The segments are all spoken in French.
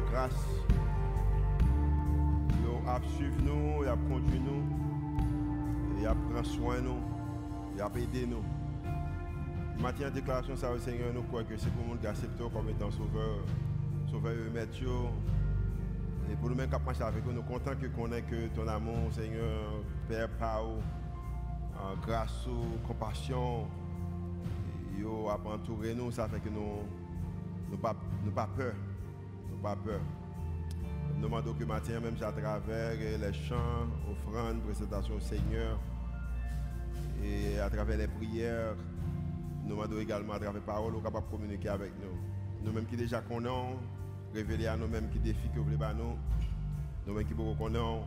grâce. Il a suivi nous, il a conduit nous, il a pris soin nous, a aidé nous. Matin en déclaration, ça, Seigneur, nous croyons que c'est pour nous qui acceptons comme étant sauveur, sauveur et maître. Et pour nous-mêmes qui marcher avec nous, nous sommes contents que connaît que ton amour, Seigneur, Père, par grâce, compassion, yo entouré nous, ça fait que nous nous pas nous pas peur, peur. Nous demandons que matin même à travers les chants, offrandes, présentations au Seigneur et à travers les prières, nous demandons également à travers les paroles, capable de communiquer avec nous. Nous-mêmes qui déjà connaissons, révéler à nous-mêmes qui défient que vous voulez nous, nous-mêmes qui connaissons,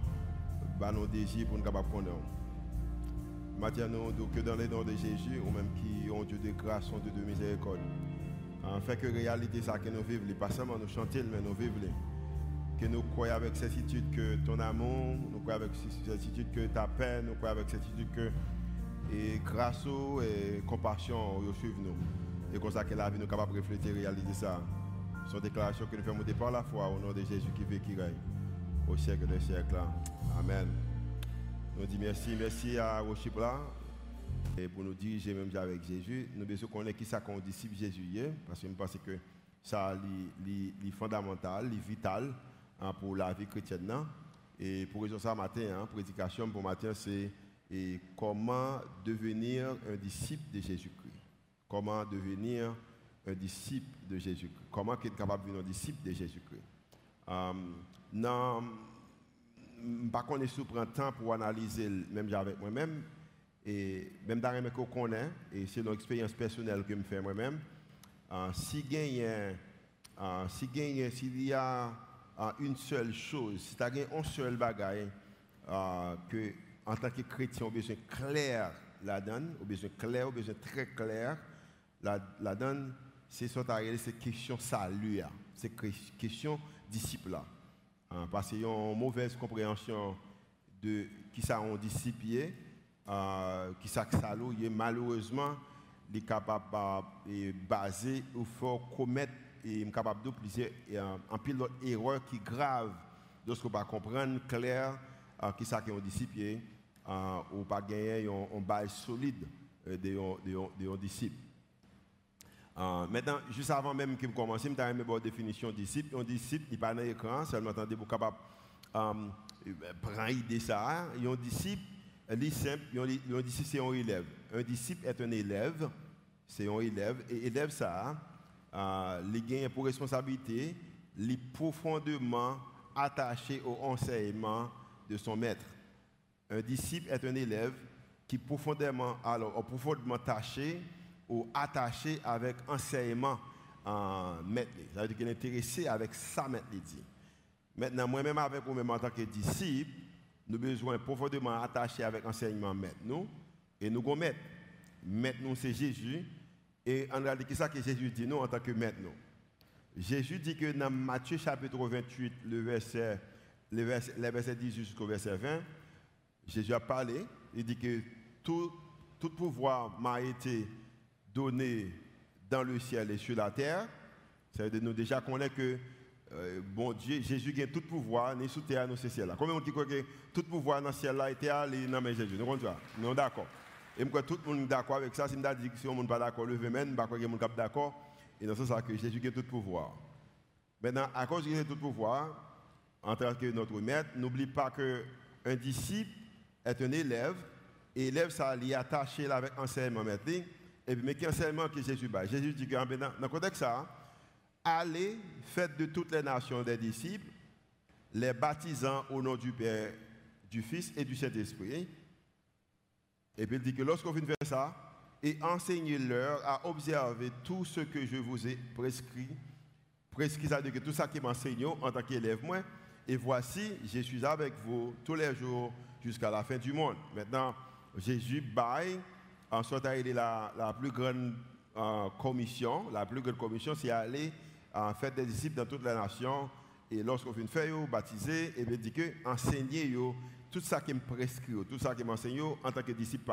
bah nos désirs pour nous capables connaître. Maintenant, nous, que dans les noms de Jésus, ou même qui ont Dieu de grâce, ont Dieu de miséricorde. En fait que réalité, ça que nous vivons, pas seulement nous chanter, mais nous vivons. Que nous croyons avec certitude que ton amour, nous croyons avec certitude que ta paix, nous croyons avec certitude que et grâce et compassion, ils suivent nous. Et comme ça que la vie nous est capable de refléter, réaliser ça. Des déclarations que nous faisons par la foi au nom de Jésus qui vit, qui règne au siècle des siècles. Amen. Nous disons merci, merci à Rochipla et pour nous diriger même avec Jésus. Nous devons connaître qui ça qu'on disciple Jésus parce que je pense que ça est fondamental, est vital hein, pour la vie chrétienne. Et pour raison ça matin, hein, prédication pour matin, c'est comment devenir un disciple de Jésus-Christ. Comment devenir un disciple de Jésus-Christ. Comment être capable de devenir un disciple de Jésus-Christ. Pas qu'on est sous temps pour analyser même avec moi-même et même dans qu'on connaît et c'est une expérience personnelle que je fais moi-même euh, si gagne euh, si gagne s'il y a euh, une seule chose si tu as un seul bagage que en tant que chrétien on a besoin clair la donne on a besoin clair on a besoin très clair la, la donne c'est ça c'est question salut c'est question disciple Hein, parce qu'ils ont une mauvaise compréhension de qui ça ont discipliné, euh, qui ça salou, malheureusement, les capable de baser ou faut commettre et capable de plusieurs en pile d'erreurs qui grave lorsqu'on pas comprendre clair euh, qui ça qui ont discipliné euh, ou pas gagner une base solide euh, de de disciples. Uh, maintenant, juste avant même que je commence, je vais une définition de disciple. Un disciple, il n'est pas dans l'écran, seulement attendez pour capable prendre idée ça. Un disciple, il simple, un disciple c'est un élève. Un disciple est un élève, c'est un élève, et élève ça, uh, il gagne pour responsabilité, il est profondément attaché au enseignement de son maître. Un disciple est un élève qui profondément, alors, profondément attaché ou attaché avec enseignement en maître. Ça veut dire qu'il est intéressé avec sa maître. Maintenant, moi-même avec vous-même en tant que disciple, nous besoin profondément attaché avec enseignement maître nous. Et nous avons maître. Maître c'est Jésus. Et en réalité, c'est ça que Jésus dit nous en tant que maître nous? Jésus dit que dans Matthieu chapitre 28, le verset, le le verset 18 jusqu'au verset 20, Jésus a parlé. Il dit que tout, tout pouvoir m'a été donné dans le ciel et sur la terre. Ça veut dire nous déjà connaît que euh, bon Dieu, Jésus a tout pouvoir, ni sous terre, ni ciel. Combien on dit que tout pouvoir dans le ciel là était allé dans Jésus? Nous sommes d'accord. Et moi, tout le monde est d'accord avec ça. Si on dit que si on n'est pas d'accord, levez même, je ne suis pas d'accord. Et dans ce sens, que Jésus a tout pouvoir. Maintenant, à cause de tout pouvoir, en tant que notre maître, n'oublie pas qu'un disciple est un élève, et élève, ça est attaché avec enseignement maître. Et puis, mais quel enseignement que Jésus bat? Jésus dit que dans le contexte ça, allez, faites de toutes les nations des disciples, les baptisant au nom du Père, du Fils et du Saint-Esprit. Et puis il dit que lorsqu'on vient faire ça, et enseignez-leur à observer tout ce que je vous ai prescrit. Prescrit, ça veut dire que tout ça qui m'enseigne en tant qu'élève, moi. Et voici, je suis avec vous tous les jours jusqu'à la fin du monde. Maintenant, Jésus baille Ensuite, il est la, la plus grande euh, commission. La plus grande commission, c'est aller en fait des disciples dans toutes les nations. Et lorsqu'on fait faire baptiser, et bien dit que enseigner tout ça qui me prescrit, tout ça qui m'enseigne en tant que disciple,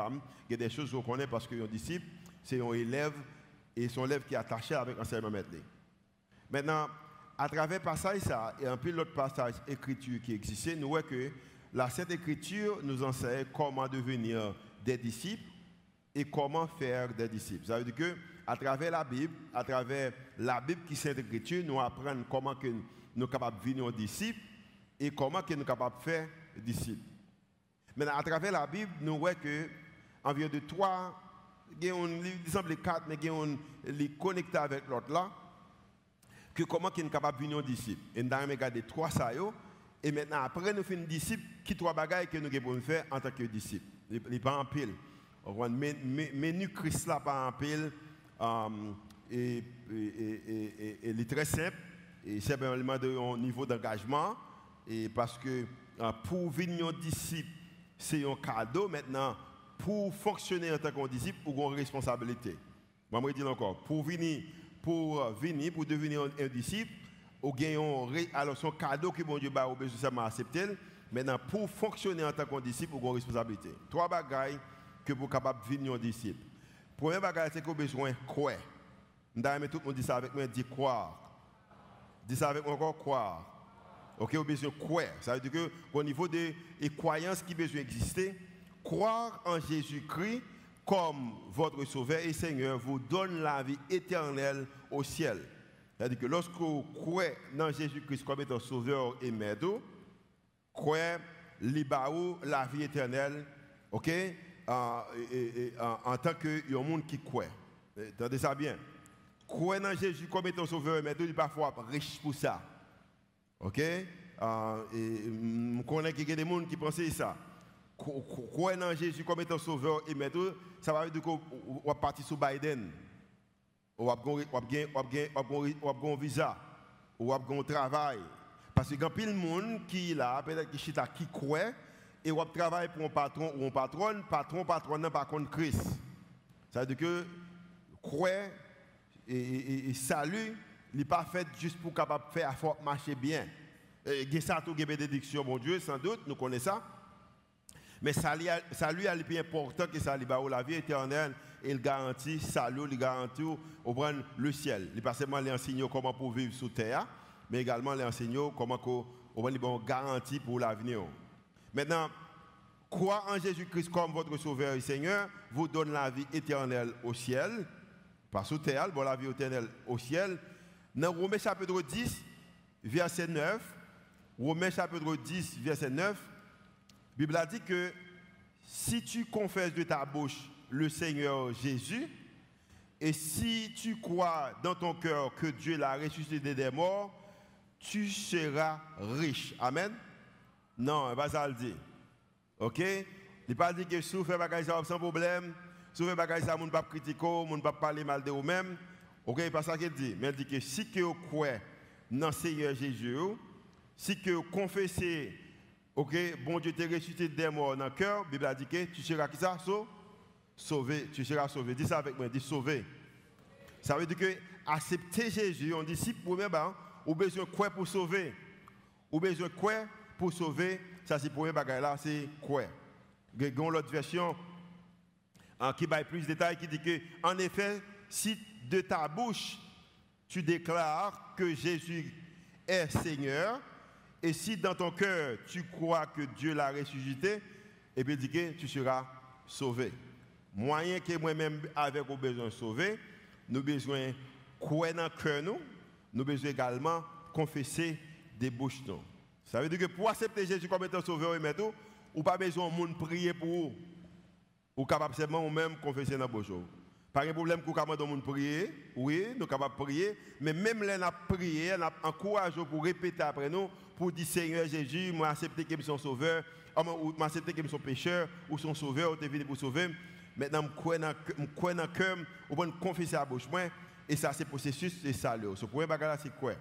il y a des choses qu'on connaît parce qu'un disciple, c'est un élève et son élève qui est attaché avec enseignement maître. Maintenant, à travers passage ça et un peu l'autre passage écriture qui existait, nous voyons que la Sainte Écriture nous enseigne comment devenir des disciples et comment faire des disciples. Ça veut dire que à travers la Bible, à travers la Bible qui est Sainte Écriture, nous apprenons comment que nous sommes capables de devenir disciples et comment que nous sommes capables de faire disciples. Maintenant, à travers la Bible, nous voyons que environ de trois, il les quatre, mais il a les connectés avec l'autre là, que comment qu'ils sont capables de devenir disciples. Et nous avons regardé trois ça et maintenant après nous faisons disciples, qui trois bagages que nous devons faire en tant que disciples? Les pas en pile. Menu Christ là pas en pile. Et, et, est très simple. Et c'est un niveau d'engagement. Et parce que uh, pour devenir disciple, c'est un cadeau. Maintenant, pour fonctionner en tant que disciple, vous avez une responsabilité. Je vais dire encore, pour venir, pour euh, venir, pour devenir un, disciple, avez alors son cadeau que bon Dieu a besoin accepter. Maintenant, pour fonctionner en tant que disciple, vous avez une responsabilité. Trois bagailles que vous êtes capable de devenir un disciple. Premier bagage, c'est vous avez besoin de croire. Tout le monde dit ça avec moi, dit croire. Dis ça avec moi encore, croire. Ok, vous avez besoin de croire. Ça veut dire que au niveau des croyances qui besoin d'exister, croire en Jésus-Christ comme votre Sauveur et Seigneur vous donne la vie éternelle au ciel. C'est-à-dire que lorsque vous croyez dans Jésus-Christ comme étant Sauveur et Maître, croyez la vie éternelle, ok, en, en, tant que monde qui croit. Entendez ça bien. Croire dans Jésus comme étant Sauveur il est parfois riche pour ça. Ok, je connais qu'il y a des gens qui pensent ça croire en Jésus comme étant sauveur et maître, ça va dire qu'on va partir sur Biden. On va avoir un visa. On va avoir un travail. Parce que quand il y a des gens qui là, peut-être qui qui croit, et on travaille pour un patron ou un patron, patron, patron, non, par contre Christ. Ça veut dire que croire et, salut, il n'est pas fait juste pour capable faire marcher bien. A ça, tout, bénédiction, mon Dieu, sans doute, nous connaissons ça. Mais salut, salut est plus important que ça, la vie éternelle. Il garantit salut, il garantit au le ciel. Il pas seulement les enseigner comment pour vivre sous terre, mais également les enseigner comment on bon garantie pour l'avenir. Maintenant, croire en Jésus-Christ comme votre sauveur et Seigneur vous donne la vie éternelle au ciel. Pas sous terre, bon la vie éternelle au ciel. Dans Romains chapitre 10, verset 9, Romains chapitre 10, verset 9, la Bible a dit que si tu confesses de ta bouche le Seigneur Jésus, et si tu crois dans ton cœur que Dieu l'a ressuscité des morts, tu seras riche. Amen. Non, pas ça le dit. OK? Il pas dit que si vous faites bagage sans problème, si vous faites bagage ça, ne pas critiquer, ne pas parler mal de vous-même. OK, pas ça qu'il dit. Mais il dit que si tu crois dans le Seigneur Jésus, si tu confessez Ok, bon Dieu t'a ressuscité des morts dans le cœur. La Bible dit que tu seras qui ça? Sauvé. Tu seras sauvé. Dis ça avec moi, dis sauvé. Ça veut dire que accepter Jésus, on dit si pour moi, ben, ou besoin de quoi pour sauver? Ou besoin quoi pour sauver Ça, c'est pour moi, là, c'est quoi? A l'autre version qui va plus de détails qui dit que, en effet, si de ta bouche tu déclares que Jésus est Seigneur, et si dans ton cœur, tu crois que Dieu l'a ressuscité, et bien, dit que tu seras sauvé. Moyen que moi-même, avec au besoin de sauver, nous besoin croire dans cœur, nous, nous besoin également confesser des bouches. Nous. Ça veut dire que pour accepter Jésus comme étant sauveur et maître, ou pas besoin de monde prier pour vous. Ou capable seulement même confesser dans bouche. Pas de problème pour capable de prier, oui, nous de prier, mais même là, nous prié, nous encourageons pour répéter après nous, pour dire Seigneur Jésus, moi accepter que je suis sauveur, ou moi accepter que je suis pécheur, ou son sauveur, ou tu es venu pour sauver. Maintenant, je crois dans le cœur, ou je confesser à la bouche, et ça, c'est processus, c'est ça. Ce premier bagage c'est quoi?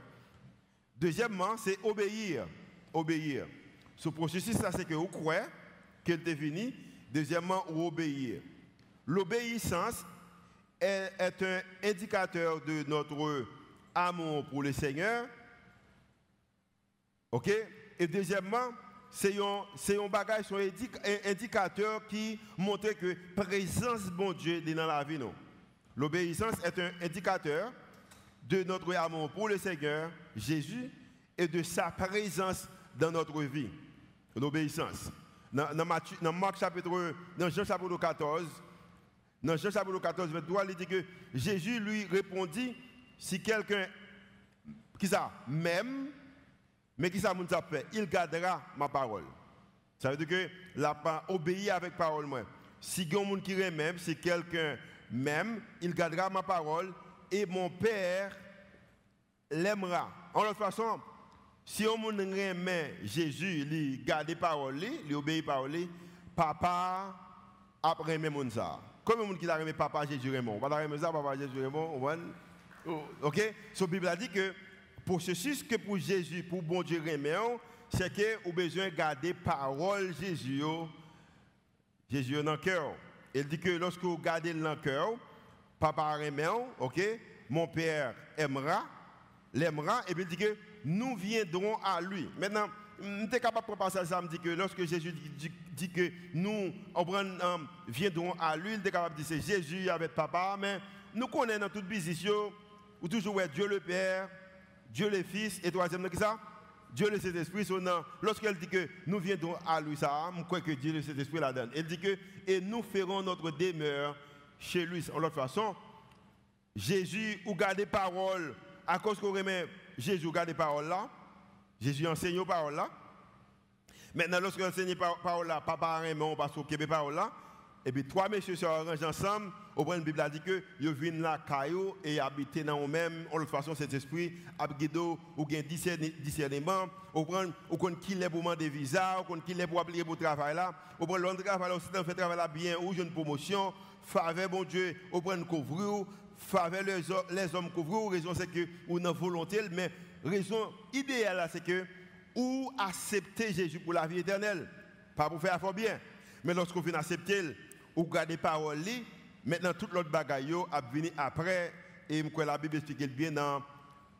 Deuxièmement, c'est obéir. Obéir. Ce processus, ça, c'est que vous croyez qu'elle est venu. Deuxièmement, ou obéir. L'obéissance est, un indicateur de notre amour pour le Seigneur OK? Et deuxièmement, c'est un, bagage, un indicateur qui montre que la présence de bon Dieu est dans la vie. L'obéissance est un indicateur de notre amour pour le Seigneur Jésus et de sa présence dans notre vie, l'obéissance. Dans, Marc chapitre, dans Jean chapitre 14, dans Jean chapitre 14, 23, il dit que Jésus lui répondit, si quelqu'un, qui ça, même, mais qui ça, fait, il gardera ma parole. Ça veut dire que la obéit avec parole moi. Si quelqu'un qui même, si quelqu'un même, il gardera ma parole et mon Père l'aimera. En l'autre façon, si on remet Jésus, il garde parole, il obéit parole, papa après même ça. Comme monde qui a remis papa Jésus Raymond. Pas remet ça, papa Jésus Raymond. Oh, ok? So, Bible a dit que pour ceci, que pour Jésus, pour bon Dieu Raymond, c'est que vous besoin de garder parole Jésus, Jésus dans le cœur. Il dit que lorsque vous gardez dans le cœur, papa Raymond, ok? Mon père aimera, l'aimera, et puis il dit que nous viendrons à lui. Maintenant, nous sommes capable de passer ça, me dit que lorsque Jésus dit, que nous viendrons à lui, il est capable de dire c'est Jésus avec papa, mais nous connaissons dans toute business, où toujours Dieu le Père, Dieu le Fils, et troisième, qui ça? Dieu le Saint-Esprit, lorsqu'elle dit que nous viendrons à lui, ça, je crois que Dieu le Saint-Esprit la donne. Elle dit que, et nous ferons notre demeure chez lui. En l'autre façon, Jésus, ou garde parole, à cause qu'on remet Jésus garde les paroles là. Jésus enseigne les paroles là. Maintenant, lorsque enseigne les paroles là, papa on passe au les paroles là. Et puis trois messieurs se arrangent ensemble. Au point la Bible a dit que ils viennent là, caillou, et habiter dans eux-mêmes. En façon, cet esprit a guidé ou gain discernement. Au point ou qu'on qui est pour demander visa, ou qu'on qui est pour appliquer pour travail là. Au point l'autre travail là, aussi fait travail là bien, ou une promotion, faveur bon Dieu, au point de couvrir, faveur les, hommes couvrent, raison c'est que ou une volonté, mais raison idéale c'est que ou accepter Jésus pour la vie éternelle, pas pour faire fort bien. Mais lorsqu'on vient accepter, ou garder parole, maintenant toute l'autre bagaille a venu après, et la Bible explique bien dans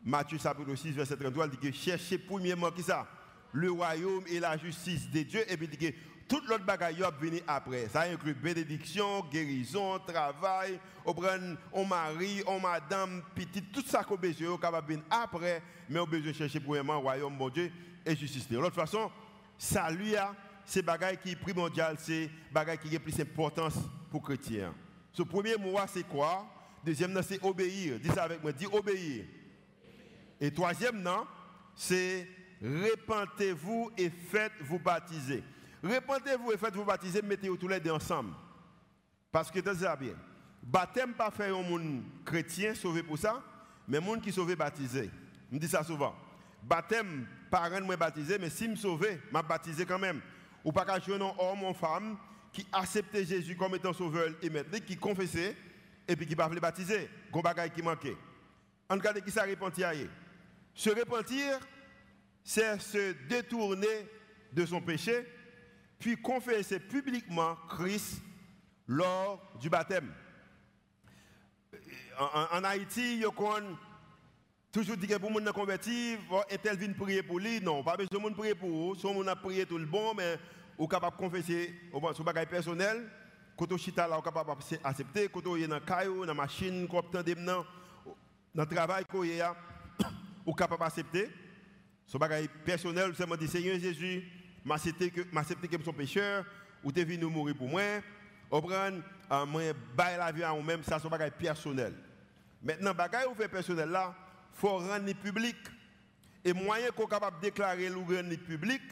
Matthieu chapitre 6, verset 33, il dit que cherchez premièrement qui ça? Le royaume et la justice de Dieu, et puis il dit que tout l'autre bagaille va venir après. Ça inclut bénédiction, guérison, travail, on mari, on madame, petit, tout ça qu'on a besoin, capable venir après, mais on besoin chercher premièrement royaume, bon Dieu, et justice. De l'autre façon, salut, c'est bagaille qui est primordial, c'est bagaille qui a plus d'importance pour les chrétiens. Ce premier mot, c'est quoi? Deuxième, c'est obéir. Dis ça avec moi, dis obéir. Et troisième, c'est répentez-vous et faites-vous baptiser. Répentez-vous et faites-vous baptiser, mettez-vous tous les deux ensemble. Parce que c'est bien. Baptême pas fait un monde chrétien sauvé pour ça, mais monde qui sauvé baptisé. Je dis ça souvent. Baptême, rien de baptisé, mais si je sauvé, m'a baptisé quand même. Ou pas qu'à un homme ou femme qui acceptait Jésus comme étant sauveur et maître, qui confessait et puis qui pas baptiser. Gon bagay qui manquait. En de qui ça repentir Se repentir, c'est se détourner de son péché puis confesser publiquement Christ lors du baptême. En, Haïti, il toujours dit que pour les convertir, est-elle vient prier pour lui? Non, pas besoin de prier pour vous. Si on a prié tout le bon, mais vous capable de confesser son bagage personnel. Quand on chita là, vous capable d'accepter. Quand on est dans le caillou, dans la machine, quand on est dans le travail, vous capable d'accepter. Son bagage personnel, c'est dit Seigneur Jésus, m'accepter que que son pécheur ou t'es venu mourir pour moi ou prendre euh, moi bailler la vie à moi-même ça son bagage personnel. Maintenant bagage ou fait personnel là faut rendre public. Et moyen qu'on capable de déclarer le rendre public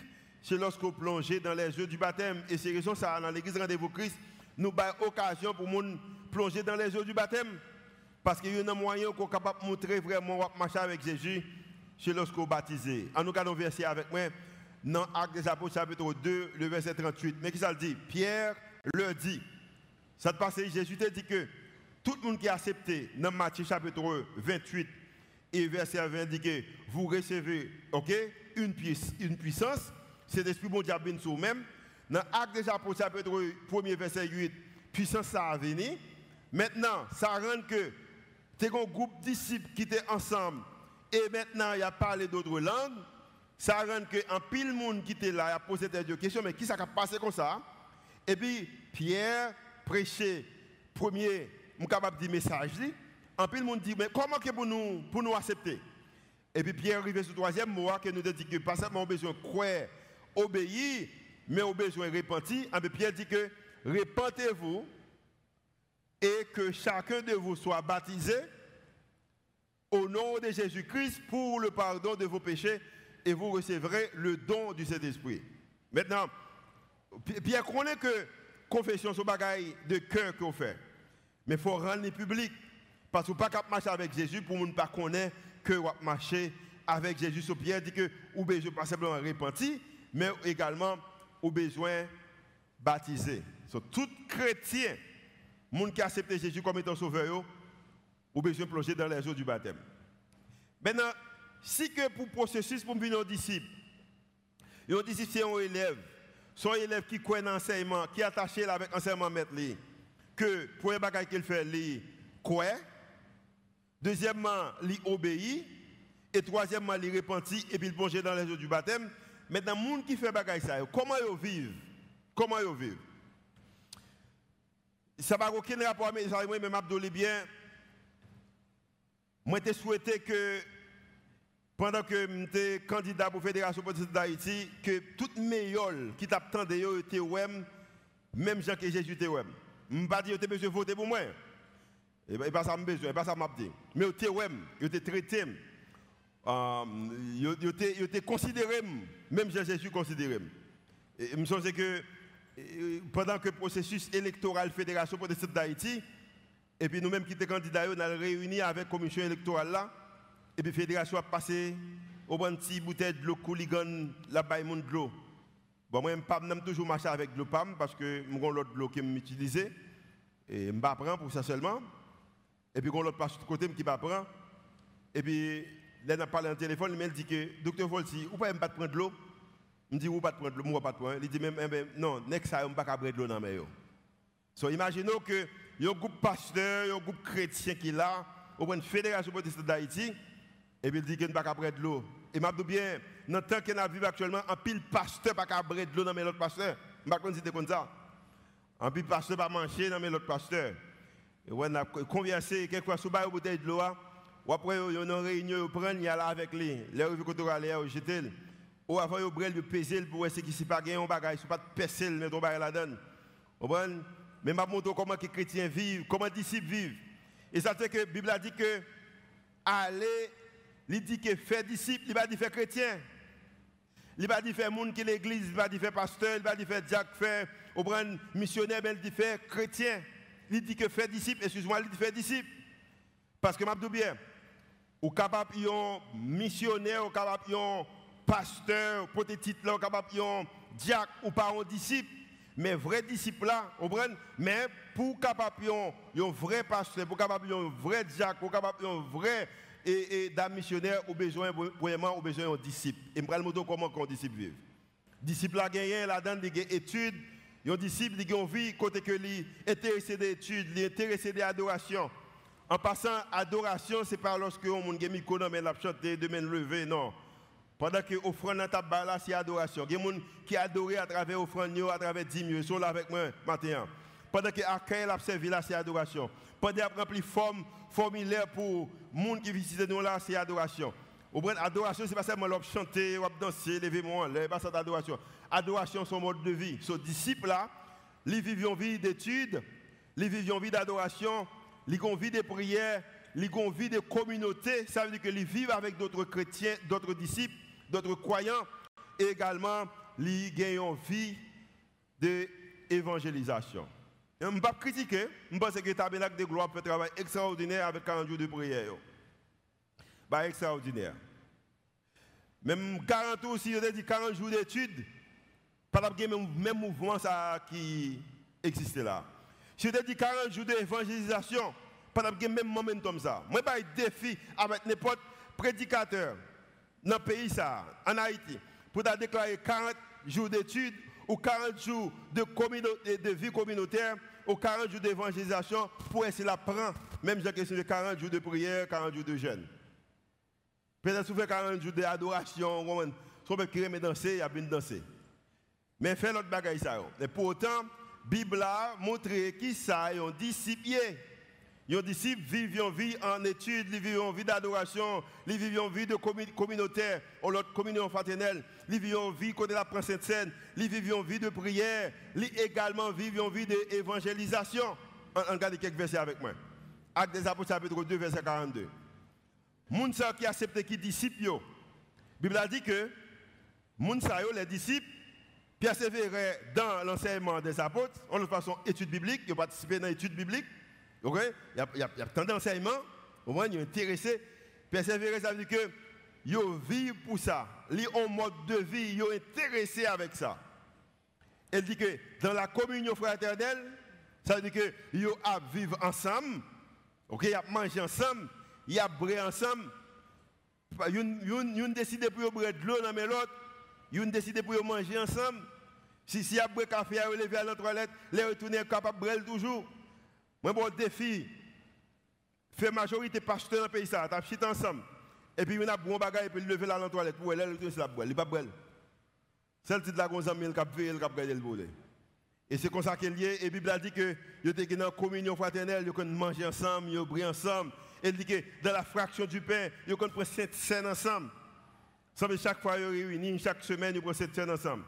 c'est lorsqu'on plonge dans les yeux du baptême. Et c'est raison ça dans l'église rendez-vous Christ nous avons occasion pour nous plonger dans les yeux du baptême. Parce qu'il y a un moyen qu'on capable de montrer vraiment marcher avec Jésus c'est lorsqu'on baptisé en nous regardons verset avec moi dans Actes des Apôtres, chapitre 2, le verset 38. Mais qui ça le dit? Pierre le dit. Ça te passe, Jésus te dit que tout le monde qui a accepté dans Matthieu chapitre 28 et verset 20 dit que vous recevez ok, une, une puissance, c'est l'Esprit bon diable sur vous-même. Dans Actes des Apôtres, chapitre 1 verset 8, puissance ça a venu. Maintenant, ça rend que tu un groupe de disciples qui étaient ensemble et maintenant il a parlé d'autres langues ça rend que un pile monde qui était là a posé des questions mais qui ça a passé comme ça? Et puis Pierre prêchait premier mon capable de message en plus le monde dit, mais comment que pour nous, pour nous accepter? Et puis Pierre arrive sur le troisième mot, que nous dit que pas seulement besoin de croire, obéir, mais au besoin de repentir. Et puis Pierre dit que repentez-vous et que chacun de vous soit baptisé au nom de Jésus-Christ pour le pardon de vos péchés et vous recevrez le don du Saint-Esprit. Maintenant, Pierre connaît que confession, c'est bagaille de cœur qu'on fait. Mais il faut rendre public. Parce peut pas marcher avec Jésus pour ne pas connaître que marcher avec Jésus. So Pierre dit que vous besoin pas simplement repentir, mais également vous besoin baptiser. So, tout chrétien, monde qui a accepté Jésus comme étant sauveur, vous besoin plonger dans les eaux du baptême. Maintenant, si que pour processus pour devenir un disciple, un disciple c'est un élève, son élève qui croit dans l'enseignement, qui est attaché avec l'enseignement maître, que pour les bagages qu'il fait, il croit. Deuxièmement, il obéit. Et troisièmement, il repentit et puis il plonge dans les eaux du baptême. Maintenant, les gens qui fait bagaille ça, comment ils vivent? Comment ils vivent? Ça va aucun rapport avec ça, mais je bien. Moi, je souhaité que pendant que j'étais candidat pour la Fédération politique d'Haïti, que toute meilleure qui t'attendait était même Jean que Jésus était. Je ne pas dire que besoin de voter pour moi. Et pas ça besoin, pas ça m'a. Mais était était traité. Il était considéré, même Jean Jésus considéré. Et je me que pendant que le processus électoral Fédération politique d'Haïti, et puis nous-mêmes qui étions candidats, on a réuni avec la commission électorale là, et puis la fédération a passé au bon petit bouteille de l'eau couligan là-bas, de l'eau. Bon, moi, je n'ai toujours marché avec de l'eau parce que j'ai l'autre l'eau qui m'utilise. Et je ne prends pour ça seulement. Et puis, j'ai l'autre passe de côté qui m'apprend. Et puis, là, on a parlé en téléphone, il m'a dit que, docteur Volsi, vous ne pouvez pas prendre de l'eau? Me dit, pouvez pas prendre de l'eau, moi, pas prendre. Il dit, même, non, next time, on pas prendre de l'eau dans la main. So, imaginez que y a un groupe pasteur, un groupe chrétien qui est là, au une fédération protestante d'Haïti, et puis il dit qu'il ne peut pas de l'eau. Et m'a dit bien, dans le temps qu'on vivons actuellement, un pile pasteur pas prendre de l'eau dans l'autre pasteur. Je ne sais pas comme ça. Un pile pasteur pas manger dans l'autre pasteur. Et on a conversé, quelquefois, sous une bouteille de l'eau, ou après, y a une réunion, on prend, il y a là avec lui. Là, il faut aller, il jeter. Ou avant, y a le peser pour voir ce qui s'est pas gagné, on bagage, il ne pas percer, mais on va la donne. Mais je montre comment les chrétiens vivent, comment les disciples vivent. Et ça fait que la Bible a dit que aller, il dit que faire disciple, il va dire faire chrétien. Il va dire faire monde qui l'église, il va dire faire pasteur, il va dire faire diacre, faire missionnaire, mais il dit faire chrétien. Il dit que faire disciple, excuse-moi, il dit faire disciple. Parce que je bien, ou capable un missionnaire, ou capable un pasteur, pour des titres, ou capable diacre, ou pas un disciple mais vrai disciple là, mais pour capable un vrai pasteur, pour capable un vrai diacre, pour capable un vrai et, et missionnaire, au besoin vraiment au besoin d'un disciple. Et me le comment un disciple vit. Disciple a gagné là-dedans des études, un disciple qui une vie côté que lui intéressé d'études, il intéressé d'adoration. En passant adoration, c'est pas lorsque on a mis mais l'a chanté de main levée, non. Pendant que l'offrande dans ta là, c'est adoration. Il y a des gens qui adorent à travers l'offrande, à travers 10 000. Ils sont là avec moi maintenant. Pendant que l'accueil a servi c'est adoration. Pendant qu'il rempli forme formulaire pour gens qui visitent nous là, c'est adoration. Adoration, ce n'est pas seulement chanter, danser, lever mon c'est pas ça d'adoration. Adoration, c'est un mode de vie. Ce disciple là, ils vivent une vie d'études, ils vivent une vie d'adoration, ils vivent une vie de prière, ils vivent une vie de communauté. Ça veut dire qu'ils vivent avec d'autres chrétiens, d'autres disciples d'autres croyants, et également, ils gagnent vie d'évangélisation. Je ne pas critiquer, je pense que le tabernacle de gloire fait un travail extraordinaire avec 40 jours de prière. Bah, extraordinaire. Même 40 jours, si je dis 40 jours d'études, pas le même mouvement ça qui existait là. Si je dis 40 jours d'évangélisation, pas le même momentum ça. Moi, je défi avec n'importe prédicateur dans le pays, ça, en Haïti, pour déclarer 40 jours d'études ou 40 jours de vie communautaire ou 40 jours d'évangélisation pour essayer de prendre, même j'ai question de 40 jours de prière, 40 jours de jeûne. Peut-être que vous 40 jours d'adoration, si vous pouvez danser, il y a bien danser. Mais fait l'autre bagaille ça. Et pourtant, la Bible a montré qui ça, un disciple. Les disciples vivent vie en études, ils vivent une vie d'adoration, ils vivent une vie de communautaire, l'autre communion fraternelle, ils vivent une vie côté la Prince Sainte, ils vivent une vie de prière, ils également vivent une vie d'évangélisation. On regarde quelques versets avec moi. Acte des Apôtres chapitre 2 verset 42. Moun qui accepte qui disciples, la Bible a dit que les disciples persévéraient dans l'enseignement des apôtres, en façon études bibliques, ils participaient dans l'étude biblique. Il y a, y tant d'enseignements, au moins ils sont intéressés. Persévérer, ça veut dire que ils vivent pour ça. Ils ont un mode de vie, ils sont intéressés avec ça. Elle dit que dans la communion fraternelle, ça veut dire que ils vivent ensemble, ils mangé ensemble, ils boire ensemble. Ils décident pour boire de l'eau dans l'autre, ils décident pour manger ensemble. Si si a café, ils lever à la toilette, les retourner capable de boire toujours. Moi, bon défi, faire majorité pasteur dans le pays, ça, t'as ensemble. Et puis, on a bon bagage, et puis lever la toilette pour elle, elle, la boire. Il pas boire. C'est le titre de la a veillé, il a gardé le volet. Et c'est comme ça qu'il y est. Et la Bible dit que vous êtes dans communion fraternelle, vous pouvez manger ensemble, vous briller ensemble. Il dit que dans la fraction du pain, vous pouvez prendre cette scène ensemble. Ça chaque fois, vous réunis, chaque semaine, vous prenez cette scène ensemble.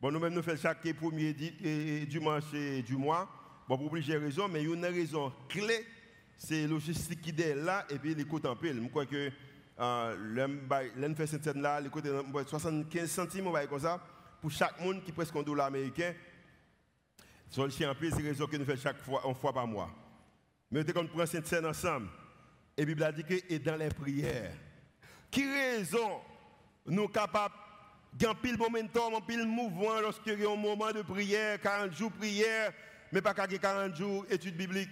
Bon, nous-mêmes, nous faisons chaque premier dimanche du mois. Bon, pour plusieurs raisons, mais il y a une raison clé, c'est logistique qui est là et puis l'écoute en pile. Je crois que euh, l'un fait cette scène-là, l'écoute 75 centimes, comme ça, pour chaque monde qui presque un dollar américain. Sur le chien en pile, raison que nous faisons chaque fois, une fois par mois. Mais on prend cette scène ensemble, et la Bible a dit que et dans les prières, qui raison nous capables de pile momentum, un pile mouvement lorsqu'il y a un moment de prière, 40 jours de prière, mais pas qu'à 40 jours études bibliques.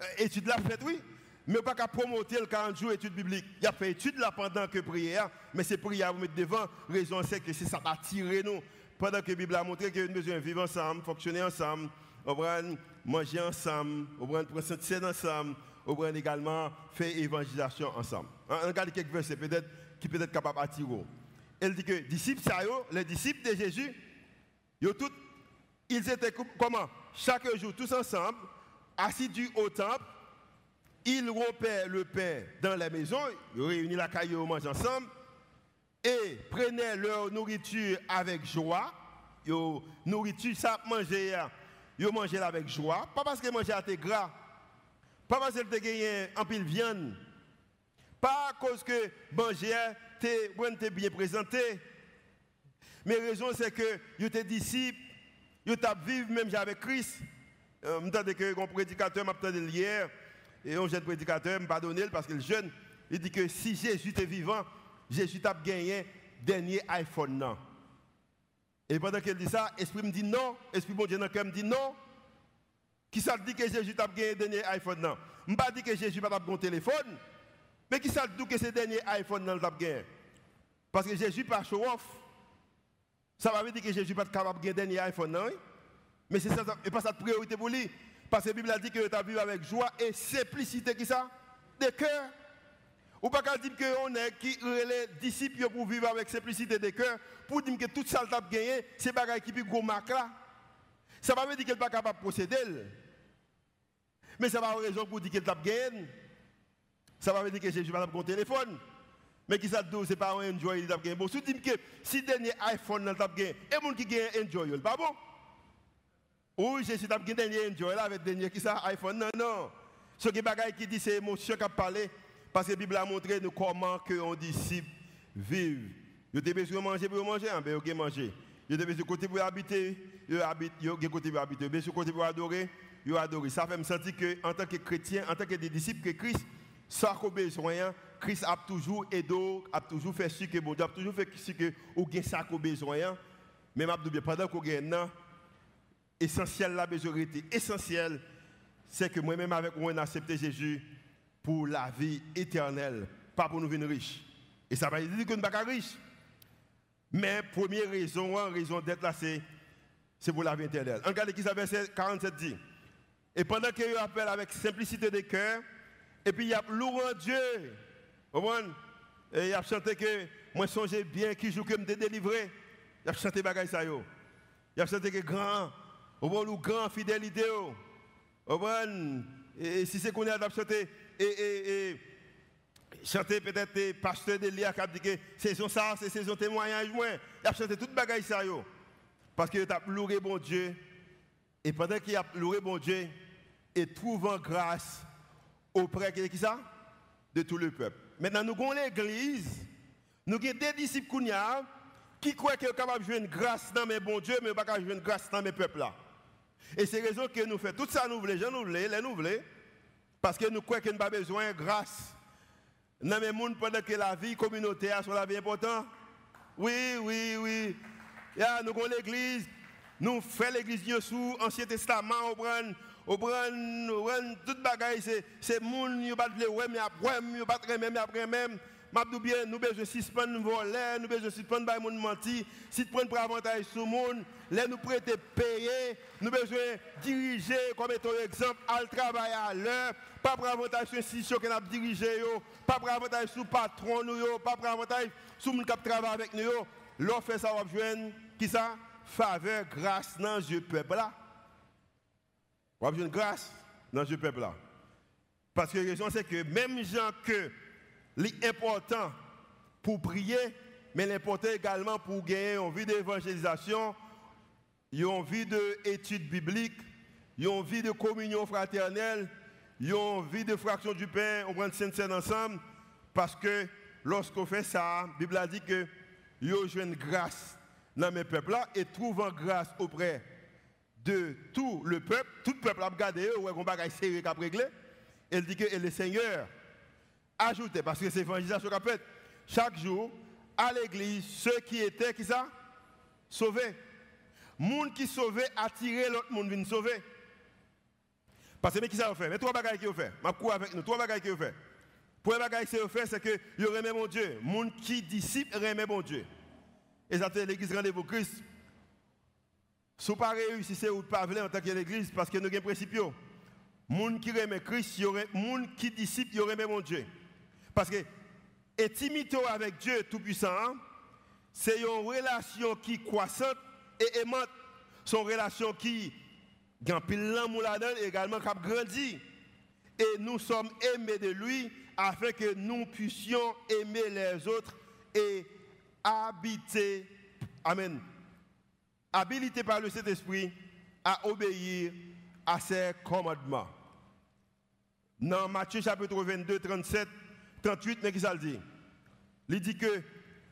Euh, études là fait oui, mais pas qu'à promoter le 40 jours études bibliques. Il a fait études là pendant que prière, mais c'est prière vous mettre devant. Raison c'est que c'est ça qui a tiré nous. Pendant que la Bible a montré que nous besoin vivre ensemble, fonctionner ensemble, manger ensemble, prendre cette scène ensemble, on également faire évangélisation ensemble. On regarde quelques versets peut-être qui peut être capable d'attirer. Elle dit que disciples, les disciples de Jésus, ils ont tous ils étaient comment? Chaque jour, tous ensemble, assidus au temple, ils rompaient le pain dans la maison, ils réunissaient la caille, ils mangeaient ensemble, et prenaient leur nourriture avec joie. Ils nourriture, ça ils mangeaient avec joie. Pas parce qu'ils mangeaient à gras, pas parce qu'ils gagné en pile viande, pas à cause que manger était bien présenté. Mais la raison, c'est que ils étaient disciples Yo tap vivre même avec Christ. Euh, je que un prédicateur m'a hier et un jeune prédicateur m'a pardonné parce que le jeune il dit que si Jésus était vivant, Jésus t'a gagné dernier iPhone. Et pendant qu'il dit ça, l'esprit me dit non, l'esprit bon Dieu me dit non. Qui ça dit que Jésus t'a gagné dernier iPhone non? Je pas dit que Jésus pas bon téléphone, mais qui ça dit que c'est dernier iPhone non t'a gagné? Parce que Jésus pas show off. Ça veut dire que Jésus n'est pas capable de gagner un iPhone? Mais c'est ça, et pas ça priorité pour lui. Parce que la Bible a dit que tu as vu avec joie et simplicité, qui ça? De cœur. Ou pas qu'à dire qu'on est qui les disciples pour vivre avec simplicité de cœur, pour dire que tout ça as gagné, c'est pas qui plus gros marque là. Ça ne veut dire qu'elle n'est pas capable de procéder. Mais ça va raison pour dire qu'elle t'a gagné. Ça veut dire que Jésus va pas un téléphone. Mais qui ça c'est pas un enjoy, il a gagné. Bon, si tu dis que si dernier iPhone n'a pas gagné, et mon qui gagne enjoy, pas bon? Oui, je suis gagné dernier enjoy là avec dernier qui ça iPhone? Non, non. Ce qui bagaille qui dit c'est émotion qui a parlé parce que la Bible a montré nous comment que on disciple vivre. Vous avez besoin manger pour manger, ben vous manger. Vous avez besoin côté pour habiter, vous avez côté pour habiter. Avez côté pour adorer, vous adorez. Ça fait me sentir que en tant que chrétien, en tant que disciple que Christ, ça a besoin Christ a toujours aidé, a toujours fait ce que bon Dieu a toujours fait ce que vous avez besoin. Mais je bien pendant vous avez essentiel la besoin essentiel, c'est que moi-même avec moi, on accepté Jésus pour la vie éternelle, pas pour nous venir riches. Et ça va dire que nous ne sommes pas riches. Mais première raison, raison d'être là, c'est pour la vie éternelle. Regardez qui verset 47 dit. Et pendant qu'il appelle avec simplicité de cœur, et puis il y a loué Dieu et il a chanté que moi songez bien qui joue que me délivré. Il a chanté bagaille ça. Il a chanté que grand, au bon ou grand fidélité yo. Bon Et si c'est qu'on est à chanter, et, chanter peut-être pasteur de l'IA qui a dit que c'est ça, c'est saison témoignage, moins. Il a chanté toute bagaille ça, Parce qu'il a loué bon Dieu. Et pendant qu'il a loué bon Dieu, et trouvant grâce auprès de qui ça? De tout le peuple. Maintenant, nous avons l'église, nous avons des disciples qui croient qu'ils sont capables de jouer une grâce dans mes bons dieux, mais pas jouer une grâce dans mes peuples. Et c'est raison que nous faisons tout ça, nous voulons, gens nous voulons, les nous voulons, parce que nous croyons qu'il n'y a pas besoin de grâce dans mes mondes pendant que la vie communautaire soit la vie importante. Oui, oui, oui. nous avons l'église, nous faisons l'église sous Ancien Testament, on prend on prend toute bagaille, c'est moun, yo pas le ouais, mais après, yo pas même, après même. Mabdou bien, nous besoin suspendre voler, nous besoin suspendre bay moun menti, si tu prends pour avantage sur monde, les nous prêter payer, nous besoin diriger comme étant exemple al travail à l'heure, pas pour avantage sur institution qu'on a dirigé pas pour avantage sur patron nous pas pour avantage sur moun qui travaille avec nous fait ça va joindre qui ça? Faveur grâce dans le peuple là. On va une grâce dans ce peuple-là. Parce que la raison, c'est que même gens que l'important pour prier, mais l'important également pour gagner une vie d'évangélisation, une vie d'études bibliques, une vie de communion fraternelle, une vie de fraction du pain, on prend sainte scène ensemble, parce que lorsqu'on fait ça, la Bible a dit que yo une grâce dans mes peuples-là et trouvant grâce auprès de tout le peuple, tout le peuple a regardé, ouais, on va serré cap réglé. Elle dit que le Seigneur ajoutait, parce que c'est l'évangélisation qu'a fait, chaque jour, à l'église, ceux qui étaient, qui ça? Sauvés. Monde qui sauvait, attirer l'autre monde venir sauver. Parce que mais qui ça fait? Mais trois bagages qui ont fait. Je cours avec nous, trois bagages qui ont fait. Les bagages qui ont fait, c'est que il remet mon Dieu. Monde qui disciple remet mon Dieu. Et ça c'est l'église rendez-vous Christ. Si vous pas réussi, c'est ou pas en tant que parce que nous avons un principe. Moun qui remet Christ, moun qui disciple, remet mon Dieu. Parce que intimité avec Dieu Tout-Puissant, c'est une relation qui croissante et aimante. C'est une relation qui gagne l'amour là-dedans également qui grandit. Et nous sommes aimés de lui afin que nous puissions aimer les autres et habiter. Amen habilité par le Saint-Esprit à obéir à ses commandements. Dans Matthieu chapitre 22, 37, 38, mais qui ça le dit? Il dit que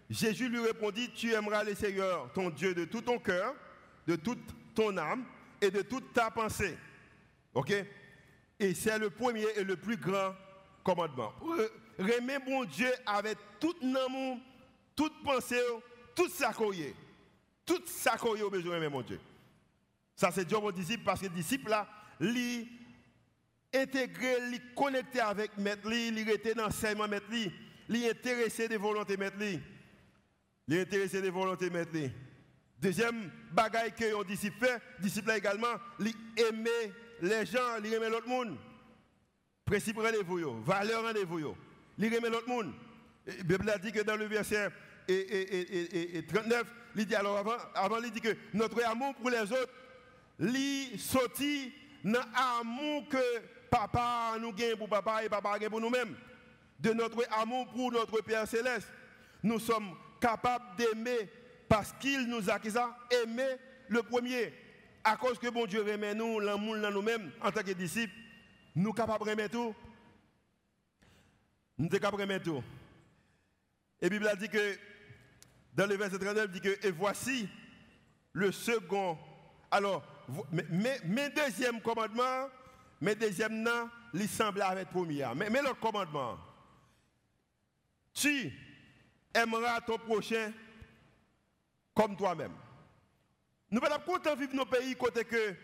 Jésus lui répondit, tu aimeras le Seigneur, ton Dieu, de tout ton cœur, de toute ton âme et de toute ta pensée. OK? Et c'est le premier et le plus grand commandement. Remets mon Dieu avec tout amour, toute pensée, toute sa courrier. Tout ça qu'on a besoin, mon Dieu. Ça, c'est Dieu, mon disciple, parce que le disciple, là, lui, intégré, lui connecté avec maître, lui, était dans l'enseignement maître, lui, intéressé des volontés maître, lui. Intéressé des volontés maître. Deuxième bagaille que un disciple fait, disciple également, lui aimer les gens, lui aimer l'autre monde. Principe rendez-vous, valeur rendez-vous. Aimer l'autre monde. La Bible a dit que dans le verset et, et, et, 39, dit alors avant, avant il dit que notre amour pour les autres, il sorti dans l'amour que papa nous gagne pour papa et papa gagne pour nous-mêmes. De notre amour pour notre Père Céleste. Nous sommes capables d'aimer parce qu'il nous a aimé le premier. À cause que bon Dieu aime nous, l'amour dans nous-mêmes en tant que disciples, nous sommes capables d'aimer tout. Nous sommes capables d'aimer tout. Et la Bible a dit que dans le verset 39, il dit que, et voici le second. Alors, mes, deuxièmes commandements, mes deuxièmes noms, ils semblent avec le premier. Mais, mais le commandement, tu aimeras ton prochain comme toi-même. Nous ne pouvons pas vivre nos pays côté que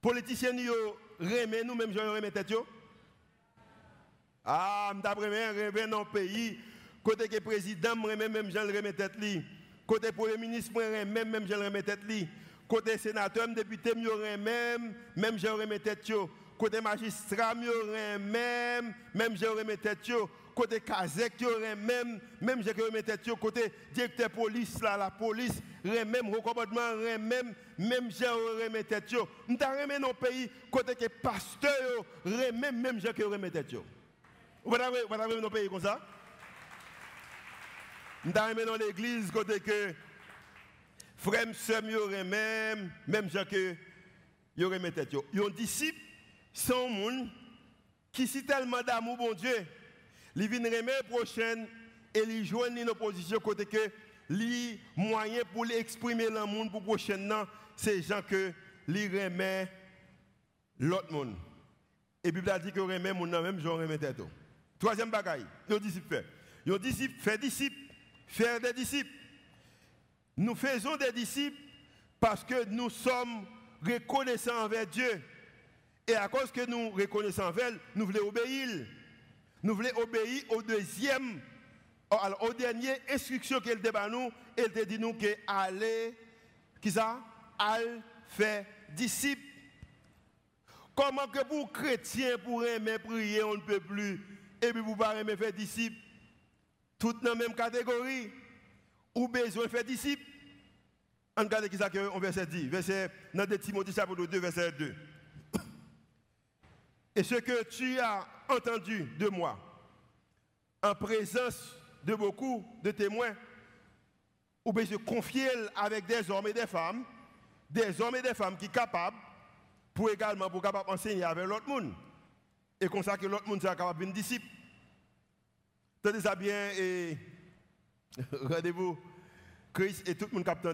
politiciens nous remet nous-mêmes, je remet tête. Ah, je remet dans le pays Côté que président, même même Jean le tête li. Côté premier ministre, même même Jean le tête li. Côté sénateur, député, même même Jean le tête yo. Côté magistrat, même même Jean le tête yo. côté Kazek, même, même j'ai que tête, côté directeur police, là, la police, même recommandement, même, même j'ai remet tête. Nous avons dans pays, côté que pasteur, même, même j'ai que remet tête. Vous avez nos pays comme ça? Nous dans l'église, côté que frère, sœur, même, même j'ai que remet tête. Ils ont disciples, sont monde qui si tellement d'amour, bon Dieu, il vient remettre prochaine et il joue une opposition côté que les moyen pour l'exprimer dans le monde pour prochaine c'est gens que li remet l'autre monde. Et Bible a dit que remet monde même genre remet tête. Troisième bagaille, les disciples fait. Les disciples fait disciples, faire des disciples. Nous faisons des disciples parce que nous sommes reconnaissants envers Dieu. Et à cause que nous reconnaissons envers, nous voulons obéir. Nous voulons obéir au deuxième, au dernier instruction qu'elle débat nous, elle te dit nous que qui ça? Aller faire disciple. Comment que pour chrétiens, pour aimer prier, on ne peut plus, et puis pour pas aimer faire disciple, toutes dans la même catégorie, ou besoin de faire disciple. On regarde qui ça on verset 10, verset, dans Timothée chapitre 2, verset 2. Et ce que tu as entendu de moi, en présence de beaucoup de témoins, ou bien je confier avec des hommes et des femmes, des hommes et des femmes qui sont capables, pour également pour capable enseigner avec l'autre monde. Et comme ça que l'autre monde soit capable de disciple. Tenez ça bien et rendez-vous Christ et tout le monde capte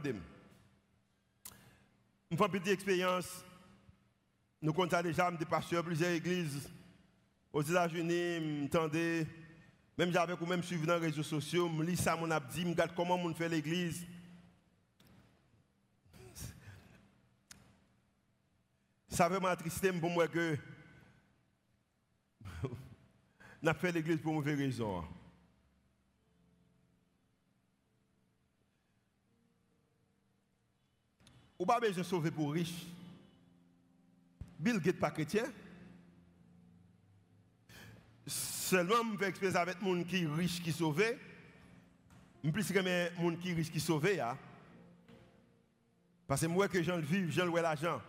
Je une petite expérience. Nous comptons déjà, des pasteurs, plusieurs églises aux États-Unis, m'entendez, même j'avais quand même suivi dans les réseaux sociaux, je lis ça, mon abdi, je regarde comment on fait l'église. Ça vraiment attristé pour moi que n'a fait l'église pour mauvaise raison. Ou pas besoin de sauver pour riche. Bill Gates pas chrétien. Seulement, je fais expérience avec les gens qui sont riches qui sauvés. Je plus que les gens qui sont riches qui sauvés. Hein. Parce que moi, que j'en vis, j'en vois l'argent.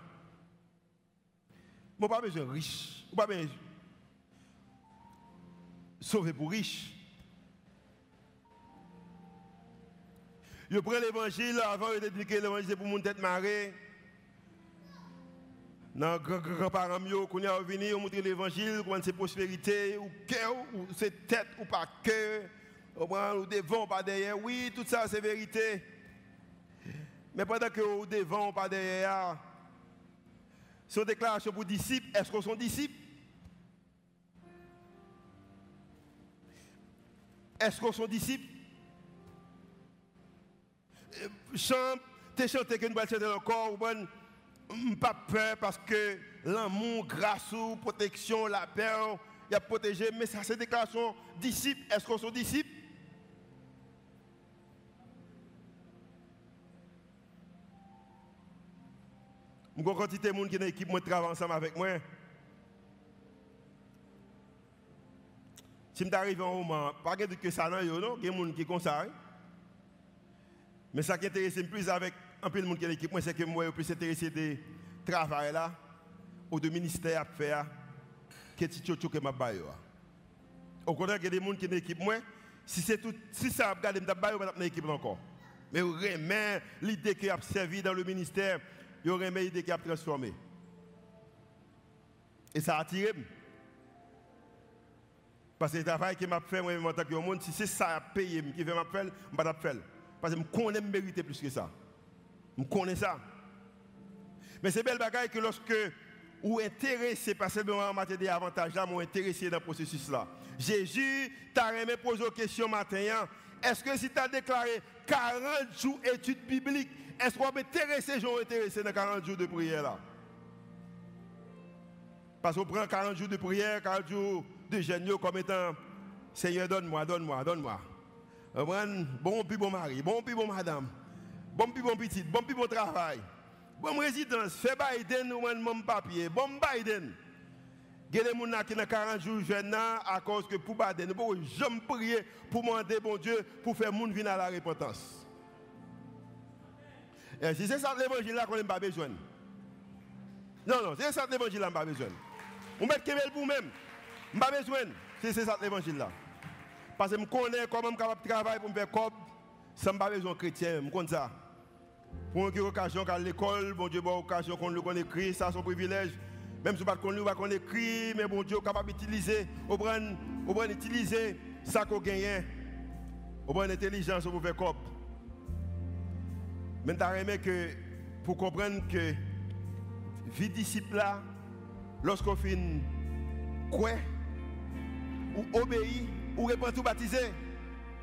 Je n'ai pas besoin de riche. Sauver pour riche. Je prends l'évangile avant de que l'évangile pour mon tête marée. Dans grands-parents qu'on a venu on l'évangile comment c'est prospérité ou cœur ou c'est tête ou pas cœur. Ou devant pas derrière. Oui tout ça c'est vérité. Mais pendant que ou devant ou pas derrière son déclaration pour disciples est-ce qu'on sont disciples? Est-ce qu'on sont disciples? Chante t'es chanté que nous allons chanter encore pas peur parce que l'amour, grâce ou protection, la paix, il a protégé. Mais ça, c'est déclaration disciples. Est-ce qu'on sont disciples? Je quantité de gens qui dans l'équipe qui travaille ensemble avec moi. Si je arrive un moment, pas que ça non, il y a des gens qui sont ça. Hein? Mais ça qui intéresse plus avec un peu de monde qui est l'équipe, c'est que moi, je suis plus intéressé de travail là, ou de ministère à faire, que tu as que ma baille. Au contraire, il y a des gens qui sont l'équipe, moi, si c'est tout, si ça je vais dans l'équipe encore. Mais vraiment, l'idée qui a servi dans le ministère, il y aurait une idée qui a transformé. Et ça a attiré. Parce que le travail qui m'a fait, moi, en tant que monde, si c'est ça à payer, qui fait m'a faire, je vais faire. Parce que je connais mériter plus que ça. Je connais ça. Mais c'est belle bagaille que lorsque ou intéressé, pas seulement en matière d'avantages, là, ou intéressé dans le processus là. Jésus t'a remis poser une question matin. Hein. Est-ce que si tu as déclaré 40 jours d'études bibliques, est-ce qu'on intéressé, gens intéressé dans 40 jours de prière là? Parce qu'on prend 40 jours de prière, 40 jours de jeûne comme étant Seigneur, donne-moi, donne-moi, donne-moi. Bon puis bon mari, bon puis bon madame bon puis bon petit, bon puis bon travail, bon résidence, fait Biden ou mon papier, bon Biden. Il y a des gens qui ont 40 jours jeunes à cause que pour ne pouvons jamais prier pour demander bon Dieu pour faire monde venir à la repentance. Et si c'est ça l'évangile là qu'on n'a pas besoin. Non, non, c'est ça l'évangile là qu'on n'a pas besoin. On met Kemel pour même. Je pas besoin. C'est ça l'évangile là. Parce que je connais comment je suis capable de travailler pour me faire comme sans pas besoin de chrétien. Je connais ça. Pour une occasion à l'école, bon Dieu, bon occasion qu'on le écrit, ça c'est un privilège. Même si on ne pas qu'on écrit, mais bon Dieu, capable d'utiliser, on prend utiliser ça qu'on gagne. On prend l'intelligence pour faire comme. Mais tu que pour comprendre que vie disciple là, lorsqu'on fait quoi, ou obéit, ou répond tout baptisé,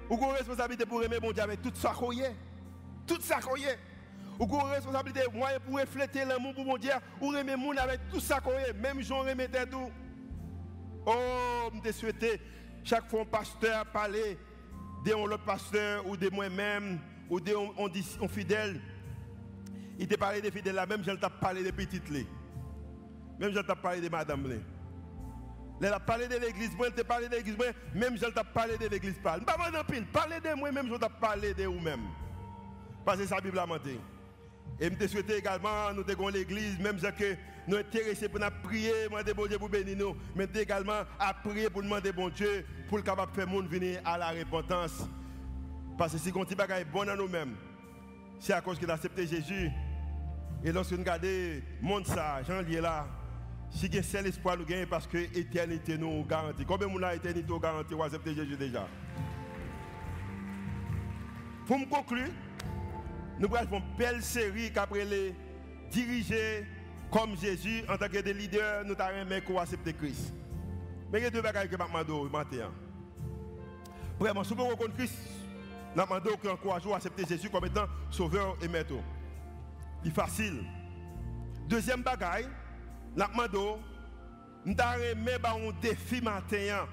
ou une responsabilité pour aimer bon Dieu avec tout ça qu'on y Tout ça qu'on y Ou une responsabilité pour refléter l'amour pour mon Dieu, ou aimer mon avec tout ça qu'on y Même Jean remettait tout. Oh, je souhaité chaque fois un pasteur parler de l'autre pasteur ou de moi-même ou de on, fidèle. Il t'a parlé des fidèles là, même je t'a parlé des petites Même je t'a parlé de madame. Elle a parlé de l'église, moi, elle t'a parlé de l'église, même je t'a parlé de l'église. Pas en pile, parlez de moi, même je t'a parlé de vous-même. Parce que c'est la Bible a menti. Et je souhaite également, nous avons l'église, même si nous sommes intéressés pour nous prier, demander bon Dieu pour bénir nous, mais également à prier pour demander bon Dieu pour le capable de faire monde venir à la repentance. Parce que si on est bon à nous-mêmes, c'est à cause qu'il a accepté Jésus. Et lorsque nous regardons le monde, ça, Jean lié là, si a seul espoir nous gagnons parce que l'éternité nous garantit. Combien de gens l'éternité nous garantit ou accepter Jésus déjà? Pour me conclure, nous faire une belle série qu'après les diriger comme Jésus en tant que leader, nous avons qu'on accepter Christ. Mais il y a deux bagages que je vais matin. Vraiment, si vous reconnaissez Christ, nous demandons qu'on encourage à accepter Jésus comme étant sauveur et maître. C'est facile. Deuxième bagaille, nous demandons, nous avons un défi matin.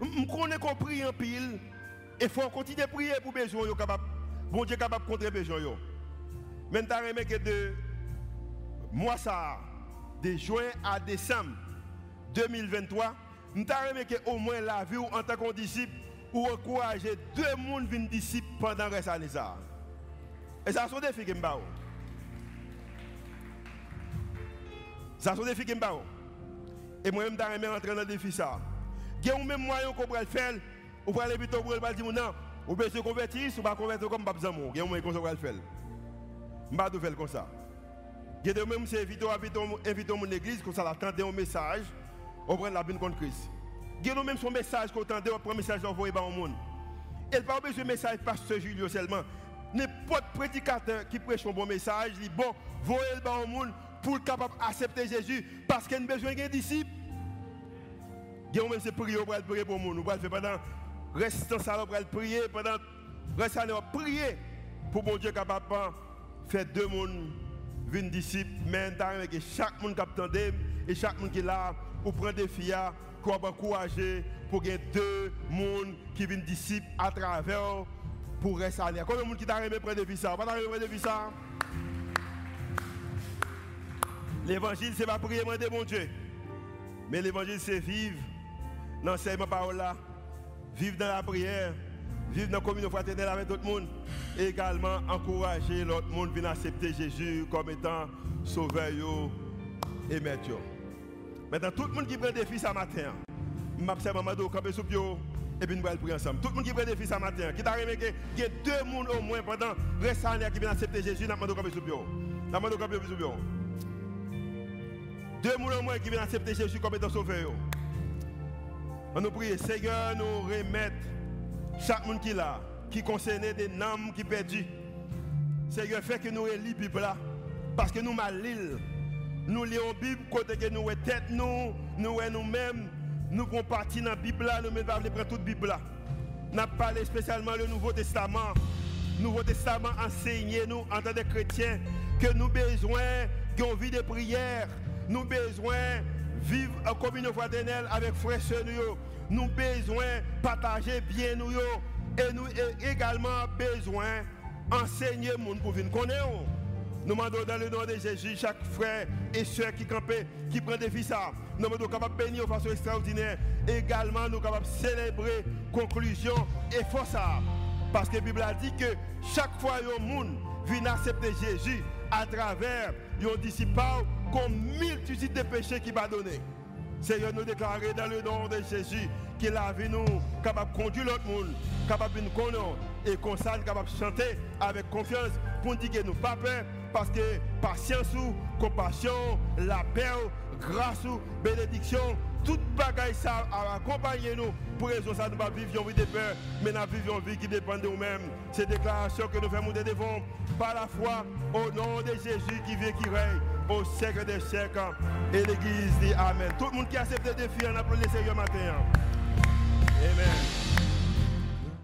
Nous connaissons qu'on prie en pile. Et faut continuer à prier pour besoin capable. Bon Dieu capable de contrer besoin Mais nous avons que de mois ça de juin à décembre 2023, nous avons que au moins la vie en tant que disciple pour encourager deux personnes venir disciples pendant le année ça. Et ça sont des filles qui Ça sont des filles qui me Et moi-même, je suis rentrer dans le défi ça. Il y a un même moyen qu'on peut faire. On peut aller plutôt pour le dire non. Ou peut se convertir, ou pas convertir comme Bab Zamou. Il y a un moyen qu'on peut faire. Je ne peux pas faire comme ça. Il y a même c'est inviter inviter mon église, comme ça, attendre un message. On prend la bonne contre Christ. Il y a même message qu'on entend, on prend un message envoyé par le monde. A pas besoin de message pasteur Julio seulement. N'importe prédicateur qui prêche un bon message, il dit bon, voyez le par le monde pour capable d'accepter Jésus parce qu'il a besoin d'un disciple. A même ces prières pour prier pour. On va faire pendant restant ça, on va prier pendant restant on prier pour mon Dieu capable de faire deux mondes venir disciples, mais que chaque monde qui et chaque monde qui est là pour prendre des filles qu'on va encourager pour qu'il y ait deux mondes qui viennent disciples à travers pour rester à Combien de monde qui t'a aimé prendre des ça Pas prendre des ça L'évangile, c'est pas prier, mon Dieu. Mais l'évangile, c'est vivre dans ces paroles là. Vivre dans la prière. Vivre dans la communion fraternelle avec tout le monde. Et également encourager l'autre monde à accepter Jésus comme étant sauveur et maître. Maintenant, tout le monde qui prend des fils ce matin, je m'appelle Mamadou, camper sous et puis nous allons prier ensemble. Tout le monde qui prend des fils ce matin, qui t'a remarqué qu'il y a deux personnes au moins pendant le reste qui viennent accepter Jésus, nous allons camper sous bureau. Nous sous. Deux personnes au moins qui viennent accepter Jésus comme étant sauveur. On nous prie, Seigneur, nous remettre chaque monde qui est là, qui concerne des âmes qui perdus. Seigneur, fait que nous relisons la Bible là, parce que nous mal nous lisons la Bible, côté que nous tête nous, nous nous-mêmes, nous prenons dans la Bible, nous ne pas toute la Bible. Nous avons parlé spécialement le Nouveau Testament. Le Nouveau Testament enseigne nous, en tant que chrétiens, que nous avons besoin d'une vie de prière. Nous besoin vivre en communion fraternelle avec frères et Nous avons besoin partager bien nous. Et nous également besoin d'enseigner les gens pour venir connaître. Nous demandons dans le nom de Jésus, chaque frère et soeur qui campait, qui prend des ça. Nous demandons capable de bénir de façon extraordinaire. Également, nous sommes capables de célébrer conclusion et force. Parce que la Bible a dit que chaque fois que un monde vient accepter Jésus à travers un disciple comme multitude de péchés qui va donner. Seigneur, nous déclarer dans le nom de Jésus qu'il a vu nous capable de conduire l'autre monde, capable de nous connaître et qu'on capable de chanter avec confiance pour dire que nous pas peur parce que patience ou compassion, la paix, grâce ou bénédiction, toute bagaille ça accompagner nous pour raison ça nous pas vivre une vie de peur, mais nous vivons une vie qui dépend de nous-mêmes. C'est déclaration que nous faisons devant par la foi au nom de Jésus qui vit qui règne au siècle des siècles. Et l'Église dit Amen. Tout le monde qui accepte le défi, on applaudit le Seigneur matin. Amen.